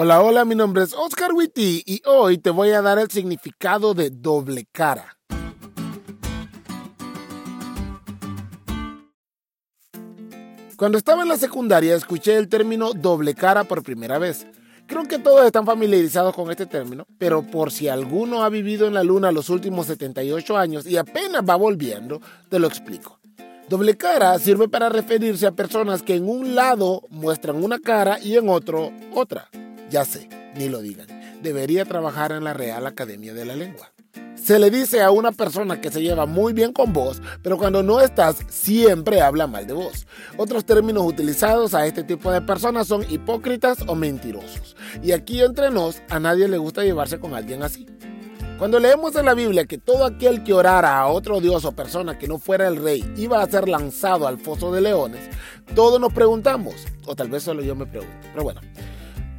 Hola, hola, mi nombre es Oscar Witty y hoy te voy a dar el significado de doble cara. Cuando estaba en la secundaria escuché el término doble cara por primera vez. Creo que todos están familiarizados con este término, pero por si alguno ha vivido en la luna los últimos 78 años y apenas va volviendo, te lo explico. Doble cara sirve para referirse a personas que en un lado muestran una cara y en otro otra. Ya sé, ni lo digan. Debería trabajar en la Real Academia de la Lengua. Se le dice a una persona que se lleva muy bien con vos, pero cuando no estás siempre habla mal de vos. Otros términos utilizados a este tipo de personas son hipócritas o mentirosos. Y aquí entre nos, a nadie le gusta llevarse con alguien así. Cuando leemos en la Biblia que todo aquel que orara a otro dios o persona que no fuera el rey iba a ser lanzado al foso de leones, todos nos preguntamos, o tal vez solo yo me pregunto, pero bueno,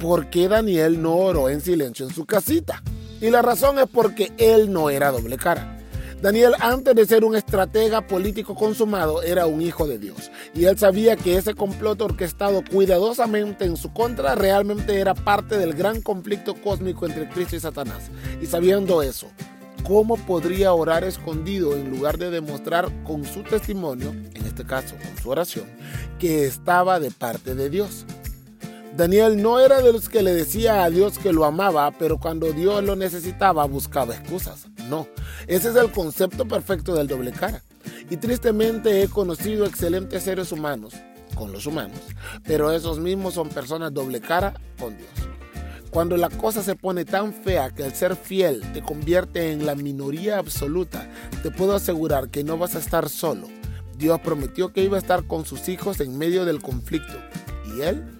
¿por qué Daniel no oró en silencio en su casita? Y la razón es porque él no era doble cara. Daniel, antes de ser un estratega político consumado, era un hijo de Dios. Y él sabía que ese complot orquestado cuidadosamente en su contra realmente era parte del gran conflicto cósmico entre Cristo y Satanás. Y sabiendo eso, ¿cómo podría orar escondido en lugar de demostrar con su testimonio, en este caso con su oración, que estaba de parte de Dios? Daniel no era de los que le decía a Dios que lo amaba, pero cuando Dios lo necesitaba buscaba excusas. No, ese es el concepto perfecto del doble cara. Y tristemente he conocido excelentes seres humanos con los humanos, pero esos mismos son personas doble cara con Dios. Cuando la cosa se pone tan fea que el ser fiel te convierte en la minoría absoluta, te puedo asegurar que no vas a estar solo. Dios prometió que iba a estar con sus hijos en medio del conflicto y Él